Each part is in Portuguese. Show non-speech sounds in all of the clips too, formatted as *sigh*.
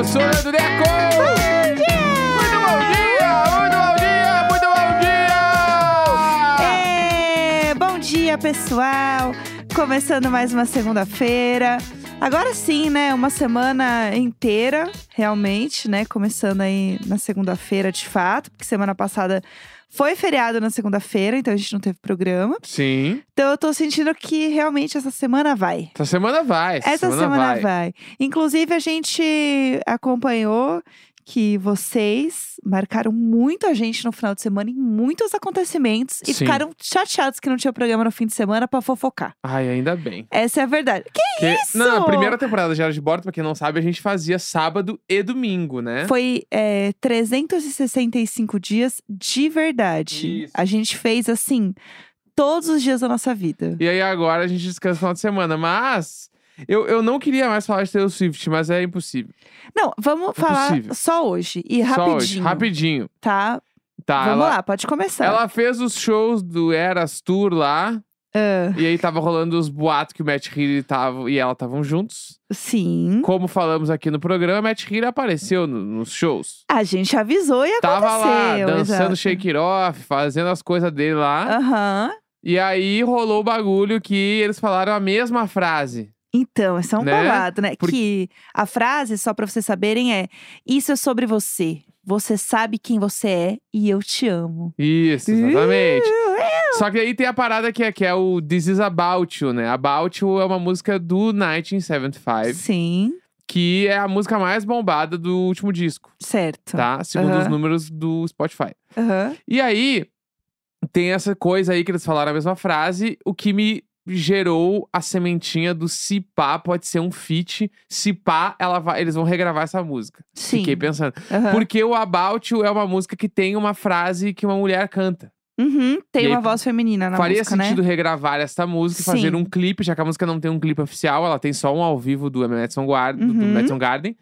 Eu sou o Leandro Neco! Bom dia! Muito bom dia! Muito bom dia! Muito bom dia! É, bom dia, pessoal! Começando mais uma segunda-feira. Agora sim, né? Uma semana inteira, realmente, né? Começando aí na segunda-feira, de fato, porque semana passada foi feriado na segunda-feira, então a gente não teve programa. Sim, Então eu tô sentindo que realmente essa semana vai. essa semana vai. Essa, Essa semana, vai. Inclusive, a gente acompanhou que vocês marcaram muito a gente no final de semana em muitos acontecimentos e Sim. ficaram chateados que não tinha programa no fim de semana pra fofocar. Ai, ainda bem. Essa é a verdade. Que Que, isso? Na primeira temporada de Diário de Bordo, pra quem não sabe, a gente fazia sábado e domingo, né? foi é, 365 dias de verdade. Isso. A gente fez assim todos os dias da nossa vida. E aí agora a gente descansa no final de semana. Mas eu, eu não queria mais falar de Taylor Swift, mas é impossível. Não, vamos falar Impossível. só hoje e Só rapidinho, hoje, rapidinho. tá? Tá, vamos ela, lá, pode começar. ela fez os shows do Eras Tour lá. Ah, E aí tava rolando os boatos que o Matt Healy tava, e ela estavam juntos. sim. Como falamos aqui no programa, Matt Healy apareceu no- nos shows. A gente avisou e Tava lá, aconteceu. dançando exato. shake it off, fazendo as coisas dele lá. Aham. E aí rolou o bagulho que eles falaram a mesma frase. Então, esse é um Né? babado, né? Por- Que a frase, só pra vocês saberem, é: Isso é sobre você. Você sabe quem você é e eu te amo. Isso, exatamente. Só que aí tem a parada que é, que é o This Is About You, né? About You é uma música do 1975, Sim, que é a música mais bombada do último disco, certo. tá? Segundo os números do Spotify. E aí, tem essa coisa aí que eles falaram a mesma frase, o que me gerou a sementinha do se pá pode ser um feat, se pá ela vai, eles vão regravar essa música. Sim. Fiquei pensando. Aham. Porque o About You é uma música que tem uma frase que uma mulher canta. Uhum, Tem E aí, uma voz feminina na Faria música, sentido né? regravar essa música e Sim. fazer um clipe, já que a música não tem um clipe oficial, ela tem só um ao vivo do Madison, Guard, do Uhum. Madison Garden.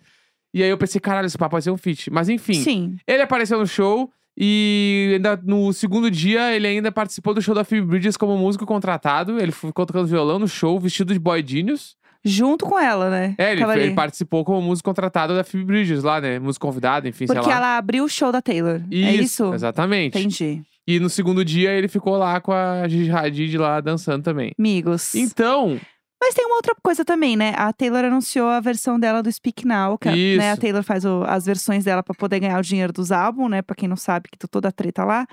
E aí eu pensei, caralho, esse papo pode ser um feat. Mas enfim, Sim. ele apareceu no show e ainda no segundo dia ele ainda participou do show da Phoebe Bridges como músico contratado. Ele ficou tocando violão no show, vestido de Boy Genius. Junto com ela, né? É, ele, ele participou como músico contratado da Phoebe Bridges lá, né? Músico convidado, enfim, Porque sei lá. ela abriu o show da Taylor. é isso? Exatamente. Entendi. E no segundo dia ele ficou lá com a Gigi Hadid lá dançando também. Amigos. Então, Mas tem uma outra coisa também, né? A Taylor anunciou a versão dela do Speak Now, que a- né, a Isso. Taylor faz o- as versões dela pra poder ganhar o dinheiro dos álbuns, né? Pra quem não sabe, que tá toda treta lá.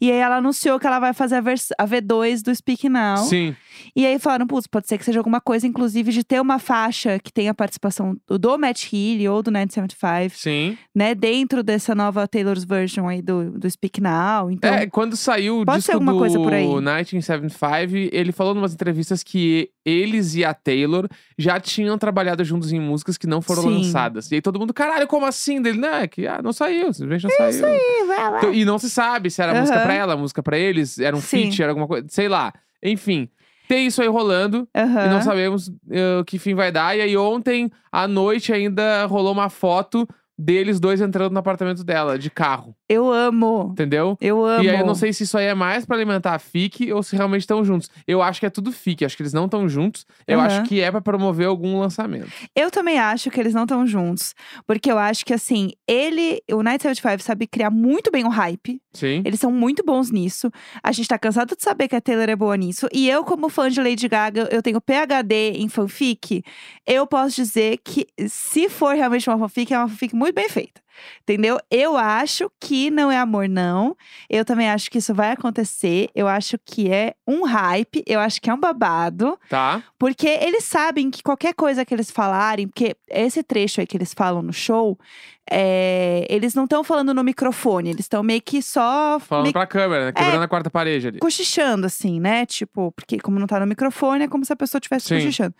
E aí ela anunciou que ela vai fazer a, a V2 do Speak Now. sim. E aí falaram, putz, pode ser que seja alguma coisa, inclusive, de ter uma faixa que tenha participação do, Matt Healy ou do 975, Sim. né? Dentro dessa nova Taylor's version aí do, do Speak Now. Então, é, quando saiu o disco alguma do coisa por aí. 1975, ele falou em umas entrevistas que eles e a Taylor já tinham trabalhado juntos em músicas que não foram Sim. lançadas. E aí todo mundo, caralho, como assim? Dele, não, é que ah, não saiu, simplesmente não saiu. Ih, vai lá. Então, e não se sabe se era música Aham. pra ela, música pra eles, era um Sim. feat, era alguma coisa, sei lá. Enfim, tem isso aí rolando. Aham. E não sabemos eh, que fim vai dar. E aí, ontem à noite ainda rolou uma foto deles dois entrando no apartamento dela, de carro. Eu amo. Entendeu? Eu amo. E aí, eu não sei se isso aí é mais pra alimentar a FIC ou se realmente estão juntos. Eu acho que é tudo FIC, acho que eles não estão juntos. Eu Aham. acho que é pra promover algum lançamento. Eu também acho que eles não estão juntos. Porque eu acho que, assim, ele, o Night 75 sabe criar muito bem o hype. Sim. Eles são muito bons nisso. A gente tá cansado de saber que a Taylor é boa nisso. E eu, como fã de Lady Gaga, eu tenho PhD em fanfic. Eu posso dizer que, se for realmente uma fanfic, é uma fanfic muito bem feita. Entendeu? Eu acho que não é amor, não. Eu também acho que isso vai acontecer. Eu acho que é um hype. Eu acho que é um babado. Tá? Porque eles sabem que qualquer coisa que eles falarem, porque esse trecho aí que eles falam no show, é, eles não estão falando no microfone, eles estão meio que só Falando meio pra câmera, né? quebrando a quarta parede ali. cochichando, assim, né? Tipo, porque como não tá no microfone, é como se a pessoa estivesse cochichando.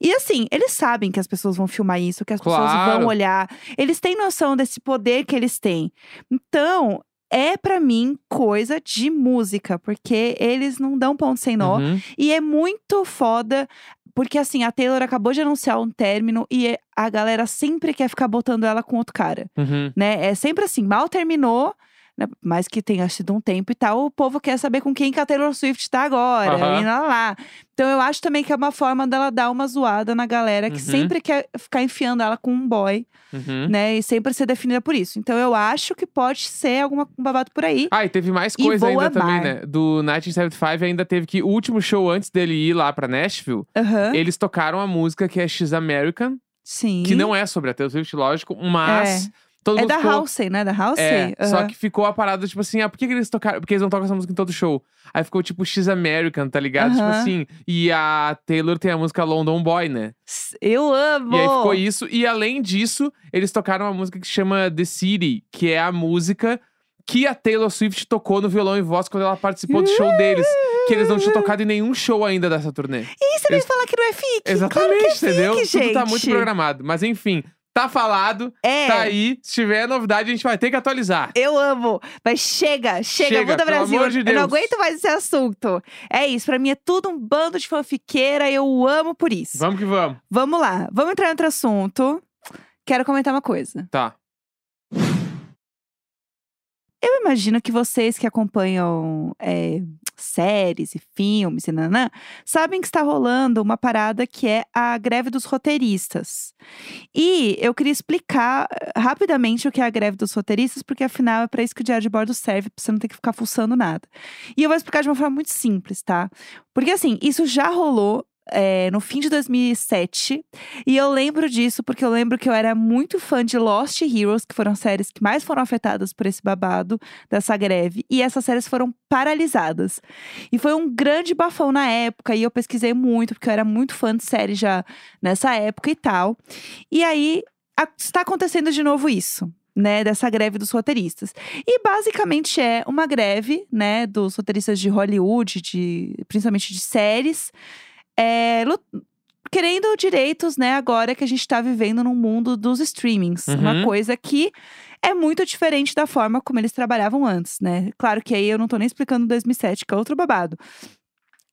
E assim, eles sabem que as pessoas vão filmar isso, que as pessoas Claro. vão olhar. Eles têm noção desse poder que eles têm. Então, é pra mim coisa de música, porque eles não dão ponto sem nó. Uhum. E é muito foda, porque assim, a Taylor acabou de anunciar um término e a galera sempre quer ficar botando ela com outro cara, Uhum. né? É sempre assim, mal terminou, né, mais que tenha sido um tempo e tal, o povo quer saber com quem que a Taylor Swift tá agora, Aham. e lá, lá. Então eu acho também que é uma forma dela dar uma zoada na galera que Uhum. sempre quer ficar enfiando ela com um boy, Uhum. né? E sempre ser definida por isso. Então eu acho que pode ser alguma um babado por aí. Ah, e teve mais coisa ainda também, amar. né? Do 1975 ainda teve que o último show antes dele ir lá pra Nashville, eles tocaram a música que é She's American, Sim. que não é sobre a Taylor Swift, lógico, mas todo É da ficou... Halsey, né? Da Halsey? É, só Aham. que ficou a parada, tipo assim, ah, por que, que eles tocaram? Porque eles não tocam essa música em todo show. Aí ficou tipo X American, tá ligado? Tipo Aham. assim. E a Taylor tem a música London Boy, né? Eu amo! E aí ficou isso. E além disso, eles tocaram uma música que chama The City, que é a música que a Taylor Swift tocou no violão e voz quando ela participou do show deles. Que eles não tinham tocado em nenhum show ainda dessa turnê. E você Eles- vai falar que não é fique? Exatamente, claro é entendeu? fique, Tudo tá gente. muito programado. Mas enfim, tá falado, É. tá aí. Se tiver novidade, a gente vai ter que atualizar. Eu amo. Mas chega, chega, Chega, muda Brasil. amor de Eu não aguento mais esse assunto. É isso, pra mim é tudo um bando de fanfiqueira, eu amo por isso. Vamos que vamos. Vamos lá, vamos entrar em outro assunto. Quero comentar uma coisa. Tá. Eu imagino que vocês que acompanham é, séries e filmes e nanã, sabem que está rolando uma parada que é a greve dos roteiristas. E eu queria explicar eh, rapidamente o que é a greve dos roteiristas, porque afinal é para isso que o Diário de Bordo serve, pra você não ter que ficar fuçando nada. E eu vou explicar de uma forma muito simples, tá? Porque assim, isso já rolou. É, no fim de 2007, e eu lembro disso porque eu lembro que eu era muito fã de Lost Heroes, que foram séries que mais foram afetadas por esse babado dessa greve, e essas séries foram paralisadas. E foi um grande bafão na época, e eu pesquisei muito, porque eu era muito fã de série já nessa época e tal. E aí a- está acontecendo de novo isso. Né, dessa greve dos roteiristas. E basicamente é uma greve, né, dos roteiristas de Hollywood, de, principalmente de séries, é, querendo direitos, né, agora que a gente tá vivendo no mundo dos streamings. Uma Uhum. coisa que é muito diferente da forma como eles trabalhavam antes, né? Claro que aí eu não tô nem explicando 2007, que é outro babado.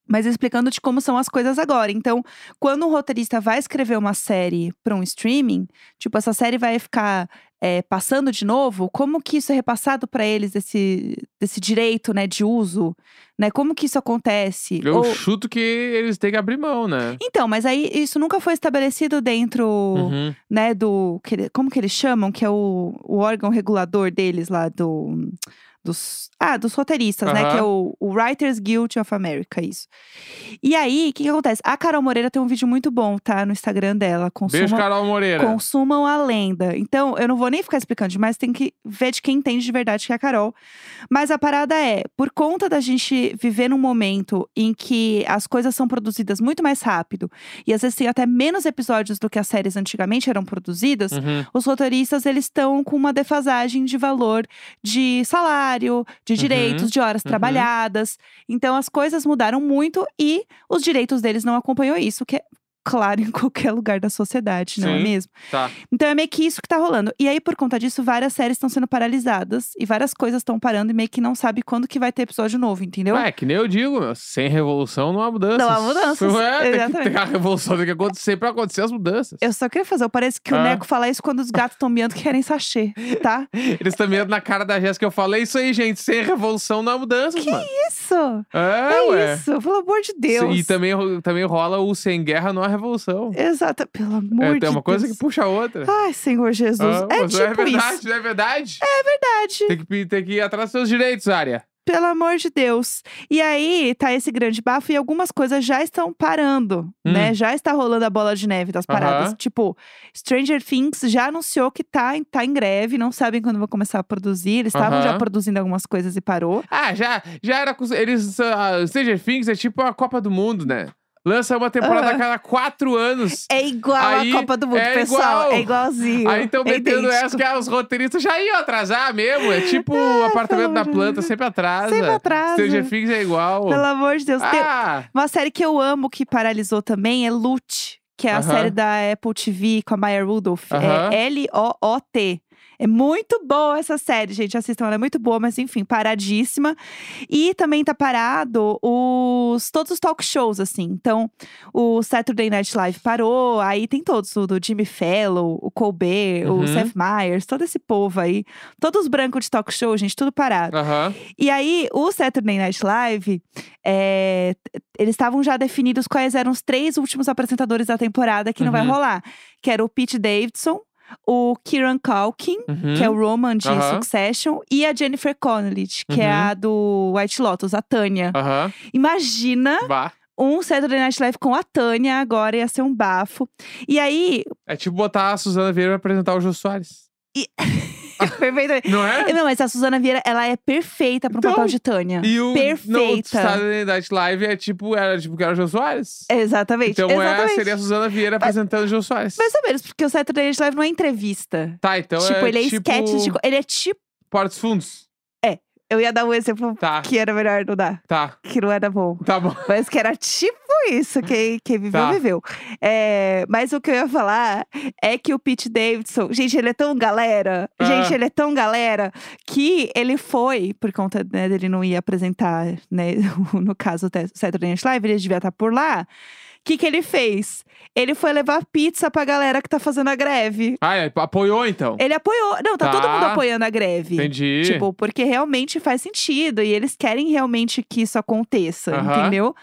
Mas explicando de como são as coisas agora. Então, quando um roteirista vai escrever uma série para um streaming, tipo, essa série vai ficar é, passando de novo, como que isso é repassado para eles, desse, desse direito, né, de uso? Né? Como que isso acontece? Eu Ou- chuto que eles têm que abrir mão, né? Então, mas aí isso nunca foi estabelecido dentro Uhum. né, do. como que eles chamam? Que é o, o órgão regulador deles lá, do. Dos, ah, dos roteiristas, né? Que é o, o Writers Guild of America, isso. E aí, o que, que acontece? A Carol Moreira tem um vídeo muito bom, tá? No Instagram dela. Beijo, Consumam, Carol Moreira. consumam a lenda. Então, eu não vou nem ficar explicando demais, tem que ver de quem entende de verdade, que é a Carol. Mas a parada é, por conta da gente viver num momento em que as coisas são produzidas muito mais rápido, e às vezes tem até menos episódios do que as séries antigamente eram produzidas, Uhum. os roteiristas eles estão com uma defasagem de valor de salário, de direitos, de horas uhum. trabalhadas. Então as coisas mudaram muito e os direitos deles não acompanham isso, que é claro em qualquer lugar da sociedade, não é Sim. mesmo? Tá. Então é meio que isso que tá rolando. E aí, por conta disso, várias séries estão sendo paralisadas e várias coisas estão parando e meio que não sabe quando que vai ter episódio novo, entendeu? É, que nem eu digo, meu, sem revolução não há mudanças. Não há mudanças, Ué, tem que exatamente. ter a revolução, tem que acontecer pra acontecer as mudanças. Eu só queria fazer, parece que o Ah. Neco fala isso quando os gatos estão miando que querem sachê, tá? *laughs* Eles também andam na cara da Jéssica, eu falei isso aí, gente, sem revolução não há mudanças, mano. Isso! É, É ué. isso, pelo amor de Deus. E também, também rola o sem guerra não há revolução. Exato, pelo amor É, de tem uma coisa Deus. que puxa a outra. Ai, Senhor Jesus. Ah, é tipo é verdade, isso. não é verdade? É verdade. Tem que, tem que ir atrás dos seus direitos, Área. Pelo amor de Deus. E aí, tá esse grande bafo e algumas coisas já estão parando, Hum. né? Já está rolando a bola de neve das paradas. Aham. Tipo, Stranger Things já anunciou que tá, em- tá em greve, não sabem quando vão começar a produzir. Eles estavam já Aham. produzindo algumas coisas e parou. Ah, já, já era. Eles. Uh, Stranger Things é tipo a Copa do Mundo, né? Lança uma temporada a cada quatro anos. É igual Aí, a Copa do Mundo, é pessoal. igual. É igualzinho. Aí estão é metendo idêntico. essa que ah, os roteiristas já iam atrasar mesmo. É tipo *laughs* o apartamento da planta, sempre atrasa. Sempre atrasa. Stranger Things é igual. Pelo amor de Deus. Ah, Uma série que eu amo que paralisou também é Loot, que é a série da Apple TV com a Maya Rudolph. É L-O-O-T. É muito boa essa série, gente. Assistam, ela é muito boa, mas enfim, paradíssima. E também tá parado os todos os talk shows, assim. Então, o Saturday Night Live parou, aí tem todos, o do Jimmy Fallon, o Colbert, Uhum. o Seth Meyers, todo esse povo aí. Todos os brancos de talk show, gente, tudo parado. Aham. E aí, o Saturday Night Live, é, eles estavam já definidos quais eram os três últimos apresentadores da temporada que não vai Uhum. rolar. Que era o Pete Davidson, o Kieran Culkin, Uhum. que é o Roman de Aham. Succession, e a Jennifer Connelly, que é Uhum. a do White Lotus, a Tânia. Imagina Vá. um Saturday Night Live com a Tânia agora, ia ser um bafo. E aí, É tipo botar a Suzana Vieira pra apresentar o Jô Soares. *laughs* *laughs* perfeito. Não é? Não, mas a Suzana Vieira, ela é perfeita pro Então, papel de Tânia. E o perfeita. No Saturday Night Live é tipo, era tipo que era o Jô Soares. Exatamente. Então é, exatamente. seria a Suzana Vieira apresentando o Jô Soares. Mais ou menos, porque o Saturday Night Live não é entrevista. Tá, então tipo, é ele é tipo sketch de. co- Ele é tipo. Portos Fundos. Eu ia dar um exemplo Tá, que era melhor não dar, tá, que não era bom. tá bom. *laughs* Mas que era tipo isso, quem, quem viveu, Tá. viveu. É, mas o que eu ia falar é que o Pete Davidson, gente, ele é tão galera, Ah. gente, ele é tão galera, que ele foi, por conta né, dele não ia apresentar, né, *laughs* no caso o Saturday Night Live, ele devia estar por lá. O que, que ele fez? Ele foi levar pizza pra galera que tá fazendo a greve. Ah, é, apoiou então. Ele apoiou. Não, tá, todo Tá. mundo apoiando a greve. Entendi. Tipo, porque realmente faz sentido. E eles querem realmente que isso aconteça, entendeu?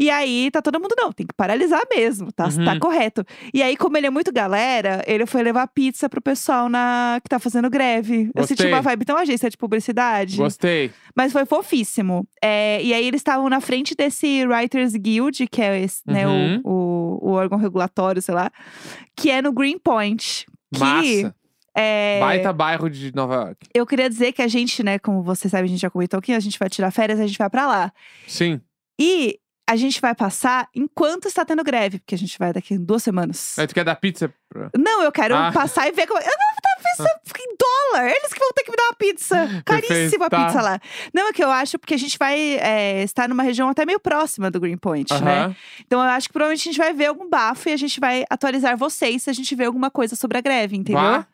E aí tá todo mundo, não, tem que paralisar mesmo, tá, Uhum. tá correto. E aí, como ele é muito galera, ele foi levar pizza pro pessoal na, que tá fazendo greve. Eu senti Gostei. uma vibe tão agência de publicidade. Gostei. Mas foi fofíssimo. É, e aí eles estavam na frente desse Writers Guild, que é esse, né, Uhum. o, o, órgão regulatório, sei lá, que é no Greenpoint. Que Massa. é, Baita bairro de Nova York. eu queria dizer que a gente, né, como você sabe, a gente já comentou aqui, a gente vai tirar férias, a gente vai pra lá. Sim. E a gente vai passar enquanto está tendo greve, porque a gente vai daqui em duas semanas. Aí tu quer dar pizza? Pra... Não, eu quero Ah. *laughs* passar e ver como. Eu não vou dar pizza em dólar! Eles que vão ter que me dar uma pizza. Caríssima tá. pizza lá. Não, é que eu acho, porque a gente vai é, estar numa região até meio próxima do Greenpoint, né? Aham. Então eu acho que provavelmente a gente vai ver algum bafo e a gente vai atualizar vocês se a gente ver alguma coisa sobre a greve, entendeu? Vá.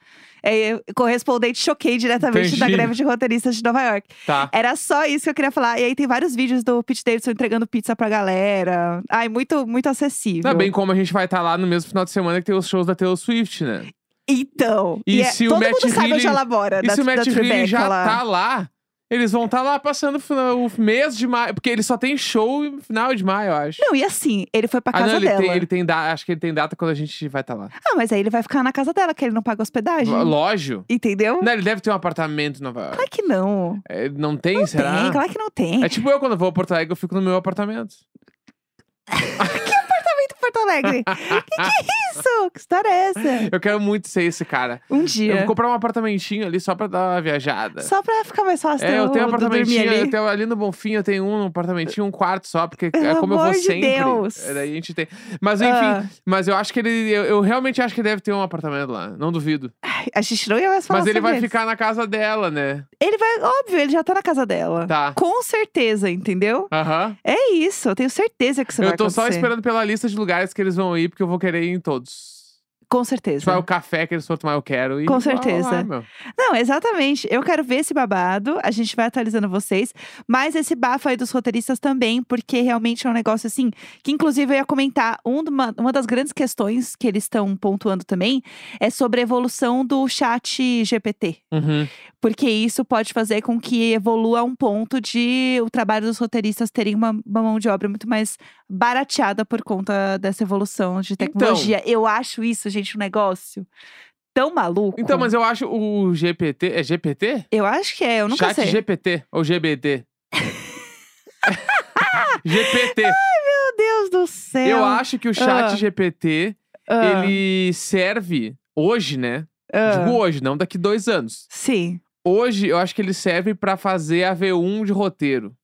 É, correspondente choquei diretamente da Entendi. greve de roteiristas de Nova York. Tá. Era só isso que eu queria falar. E aí tem vários vídeos do Pete Davidson entregando pizza pra galera. Ai, muito, muito acessível. Não é bem como a gente vai estar lá no mesmo final de semana que tem os shows da Taylor Swift, né? Então. E é- se o todo Matt mundo sabe onde Healy- ela mora, E da, se o da Matt Healy já lá. tá lá, eles vão estar lá passando o mês de maio. Porque ele só tem show no final de maio, eu acho. Não, e assim, ele foi pra ah, casa não, ele dela. tem, ele tem data. Acho que ele tem data quando a gente vai estar lá. Ah, mas aí ele vai ficar na casa dela, que ele não paga hospedagem. Lógico. Entendeu? Não, ele deve ter um apartamento em Nova York. Claro que não. É, não tem, Não será? tem, claro que não tem. É tipo eu, quando vou a Porto Alegre, eu fico no meu apartamento. *laughs* Porto Alegre. que que é isso? Que história é essa? Eu quero muito ser esse cara. Um Eu dia. vou comprar um apartamentinho ali só pra dar uma viajada. Só pra ficar mais fácil É, eu tenho um apartamentinho, ali. eu tenho ali no Bonfim, eu tenho um apartamentinho, um quarto só, porque é como eu vou de sempre. Deus. É, Daí a gente tem. Mas enfim, Ah. mas eu acho que ele. Eu, eu realmente acho que ele deve ter um apartamento lá. Não duvido. Ai, A gente não ia mais falar Mas ele vai isso. ficar na casa dela, né? Ele vai, óbvio, ele já tá na casa dela. Tá. Com certeza, entendeu? Aham. É isso, eu tenho certeza que isso vai Eu tô só acontecer. esperando pela lista de lugares que eles vão ir, porque eu vou querer ir em todos. Com certeza. Se vai o café que eles for tomar, eu quero. ir. Com certeza. meu. Não, exatamente. Eu quero ver esse babado. A gente vai atualizando vocês. Mas esse bafo aí dos roteiristas também, porque realmente é um negócio assim. Que inclusive eu ia comentar. Um uma, uma das grandes questões que eles estão pontuando também é sobre a evolução do chat GPT. Uhum. Porque isso pode fazer com que evolua a um ponto de o trabalho dos roteiristas terem uma, uma mão de obra muito mais barateada por conta dessa evolução de Então. tecnologia. Eu acho isso, gente, um negócio tão maluco. Então, mas eu acho o GPT. É GPT? Eu acho que é, eu nunca Chat sei. GPT ou GBT? *laughs* GPT. Meu Deus do céu. Eu acho que o chat Ah. GPT, Ah, ele serve hoje, né? ah. Digo hoje, não daqui dois anos. Sim. Hoje, eu acho que ele serve pra fazer a V1 de roteiro.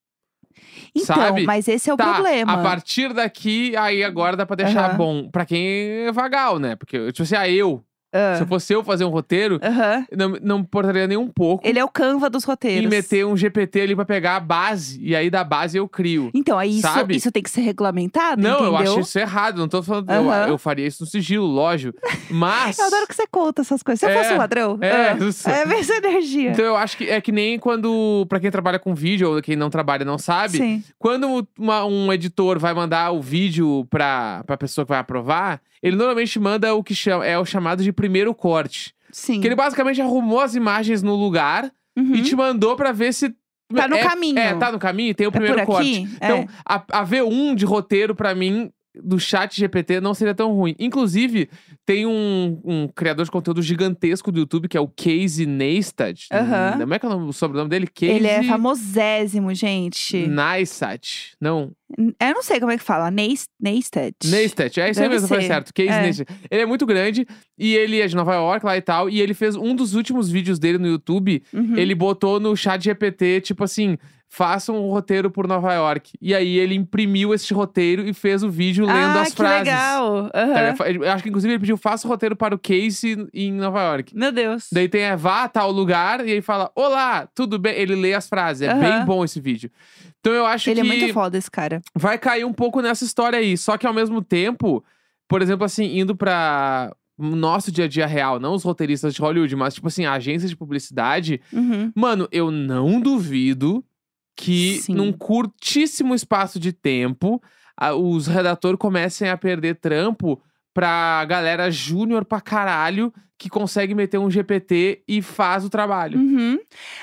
Então, Sabe? mas esse é o tá, problema. a partir daqui, aí agora dá pra deixar Aham. bom. Pra quem é vagal, né? Porque, tipo assim, ah, eu Ah. Se eu fosse eu fazer um roteiro, Aham. não, não me importaria nem um pouco Ele é o Canva dos roteiros. em meter um GPT ali pra pegar a base. E aí da base eu crio. Então, aí isso, Sabe? isso tem que ser regulamentado, Não, eu entendeu? acho isso errado. Não tô falando. eu- Aham. Eu, faria isso no sigilo, lógico. *laughs* Mas. Eu adoro que você conta essas coisas. Se eu É, fosse um ladrão, é, ah, isso. é a mesma energia. Então eu acho que é que nem quando. Pra quem trabalha com vídeo, ou quem não trabalha não sabe. Sim. Quando uma- um editor vai mandar o vídeo pra, pra pessoa que vai aprovar, ele normalmente manda o que chama, é o chamado de primeiro corte. Sim. Que ele basicamente arrumou as imagens no lugar Uhum. e te mandou pra ver se. Tá no é, caminho. É, tá no caminho, tem o É primeiro corte. aqui? Então, É. a, a V1 de roteiro, pra mim, do chat GPT não seria tão ruim. Inclusive, tem um, um criador de conteúdo gigantesco do YouTube, que é o Casey Neistat. Aham. Como é que é o, nome- o sobrenome dele? Casey Ele é famosésimo, gente. Neistat. Não, Eu não sei como é que fala. Neis- Neistat. Neistat. É isso aí mesmo, foi certo. Casey É. Neistat. Ele é muito grande e ele é de Nova York lá e tal. E ele fez um dos últimos vídeos dele no YouTube. Uhum. Ele botou no chat GPT, tipo assim... Faça um roteiro por Nova York. E aí ele imprimiu esse roteiro e fez o vídeo lendo ah, as que frases. legal. Ele ele- Eu acho que inclusive ele pediu, faça o roteiro para o Casey em Nova York. Meu Deus. Daí tem é, vá a tal lugar e aí fala, olá, tudo bem? Ele lê as frases. É Aham. bem bom esse vídeo. Então eu acho Ele que é muito foda, esse cara. vai cair um pouco nessa história aí. Só que ao mesmo tempo, por exemplo, assim, indo pra o nosso dia a dia real, não os roteiristas de Hollywood, mas tipo assim, agências de publicidade, Uhum. mano, eu não duvido que Sim. num curtíssimo espaço de tempo, a- os redatores comecem a perder trampo pra galera júnior pra caralho que consegue meter um GPT e faz o trabalho. Uhum.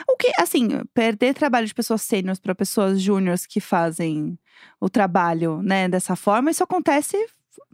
O que, assim, perder trabalho de pessoas sêniores para pessoas júniores que fazem o trabalho, né, dessa forma, isso acontece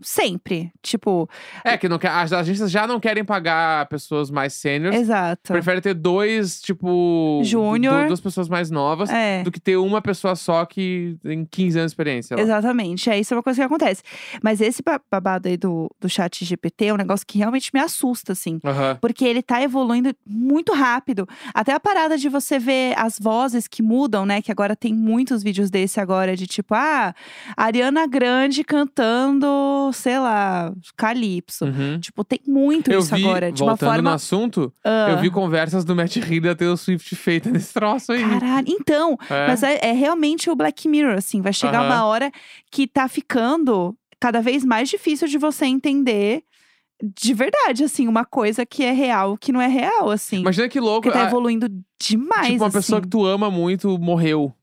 sempre. Tipo, É, que não quer, as agências já não querem pagar pessoas mais sêniores. exato. Prefere ter dois, tipo. Júnior. du- Duas pessoas mais novas. É. Do que ter uma pessoa só que tem 15 anos de experiência. lá. Exatamente, é isso é uma coisa que acontece. Mas esse ba- babado aí do, do chat GPT é um negócio que realmente me assusta, assim. Aham. Porque ele tá evoluindo muito rápido. Até a parada de você ver as vozes que mudam, né? Que agora tem muitos vídeos desse agora, de tipo, ah, Ariana Grande cantando, sei lá, Calypso. Uhum. Tipo, tem muito Eu isso vi, agora. De uma voltando no forma. assunto, Ah, eu vi conversas do Matt Reed da Taylor Swift feita nesse troço aí. Caralho, então, É. mas é, é realmente o Black Mirror, assim. Vai chegar Aham. uma hora que tá ficando cada vez mais difícil de você entender de verdade, assim, uma coisa que é real, que não é real, assim. Imagina que louco. Porque tá evoluindo demais, tipo, uma assim. pessoa que tu ama muito morreu.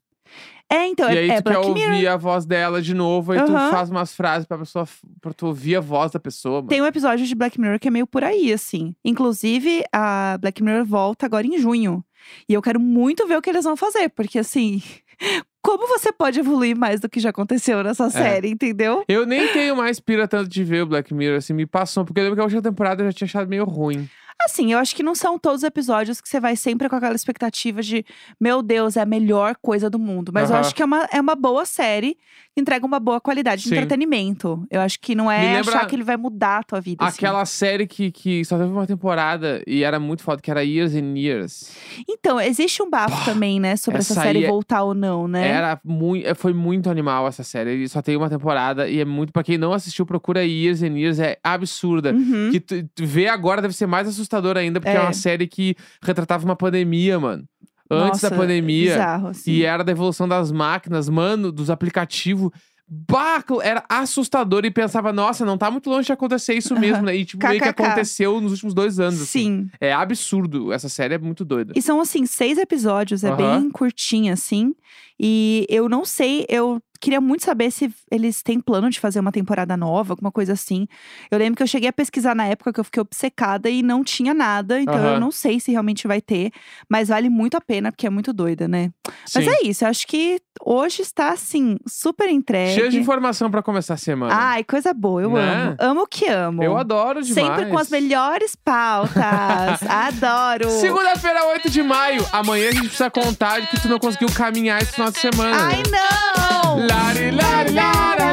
É, então, e é, aí é tu quer Black ouvir Mirror. a voz dela de novo, aí tu Aham. faz umas frases pra pessoa pra tu ouvir a voz da pessoa. Mano. Tem um episódio de Black Mirror que é meio por aí, assim. Inclusive, a Black Mirror volta agora em junho. E eu quero muito ver o que eles vão fazer, porque assim. *laughs* Como você pode evoluir mais do que já aconteceu nessa É. série, entendeu? Eu nem tenho mais pira tanto de ver o Black Mirror, assim, me passou. Porque eu lembro que a última temporada eu já tinha achado meio ruim. Assim, eu acho que não são todos os episódios que você vai sempre com aquela expectativa de, meu Deus, é a melhor coisa do mundo. Mas eu acho que é uma, é uma boa série que entrega uma boa qualidade de Sim. entretenimento. Eu acho que não é achar que ele vai mudar a tua vida. assim. Aquela série que, que só teve uma temporada e era muito foda, que era Years and Years. Então, existe um bafo também, né, sobre essa, essa série é- voltar ou não, né? Era muito, foi muito animal essa série. Ele só tem uma temporada e é muito. Pra quem não assistiu, procura Years and Years. É absurda. Uhum. Que tu, tu vê agora deve ser mais assustador ainda, porque é. É. uma série que retratava uma pandemia, mano. Antes da Nossa, pandemia. Bizarro, assim. E era da evolução das máquinas, mano, dos aplicativos. Bah, era assustador e pensava, nossa, não tá muito longe de acontecer isso mesmo, né? E tipo, meio que aconteceu nos últimos dois anos. assim. Sim. É absurdo. Essa série é muito doida. E são, assim, seis episódios, é bem curtinha, assim. E eu não sei, eu queria muito saber se eles têm plano de fazer uma temporada nova, alguma coisa assim. Eu lembro que eu cheguei a pesquisar na época que eu fiquei obcecada e não tinha nada, então Aham. eu não sei se realmente vai ter, mas vale muito a pena, porque é muito doida, né? Mas Sim. é isso, eu acho que hoje está, assim, super entregue. Cheio de informação pra começar a semana. Ai, coisa boa, eu Né? amo. Amo o que amo. Eu adoro demais. Sempre com as melhores pautas. *laughs* Adoro. Segunda-feira, 8 de maio. Amanhã a gente precisa contar de que tu não conseguiu caminhar esse final de semana. Ai, não! Lari, lari, lari.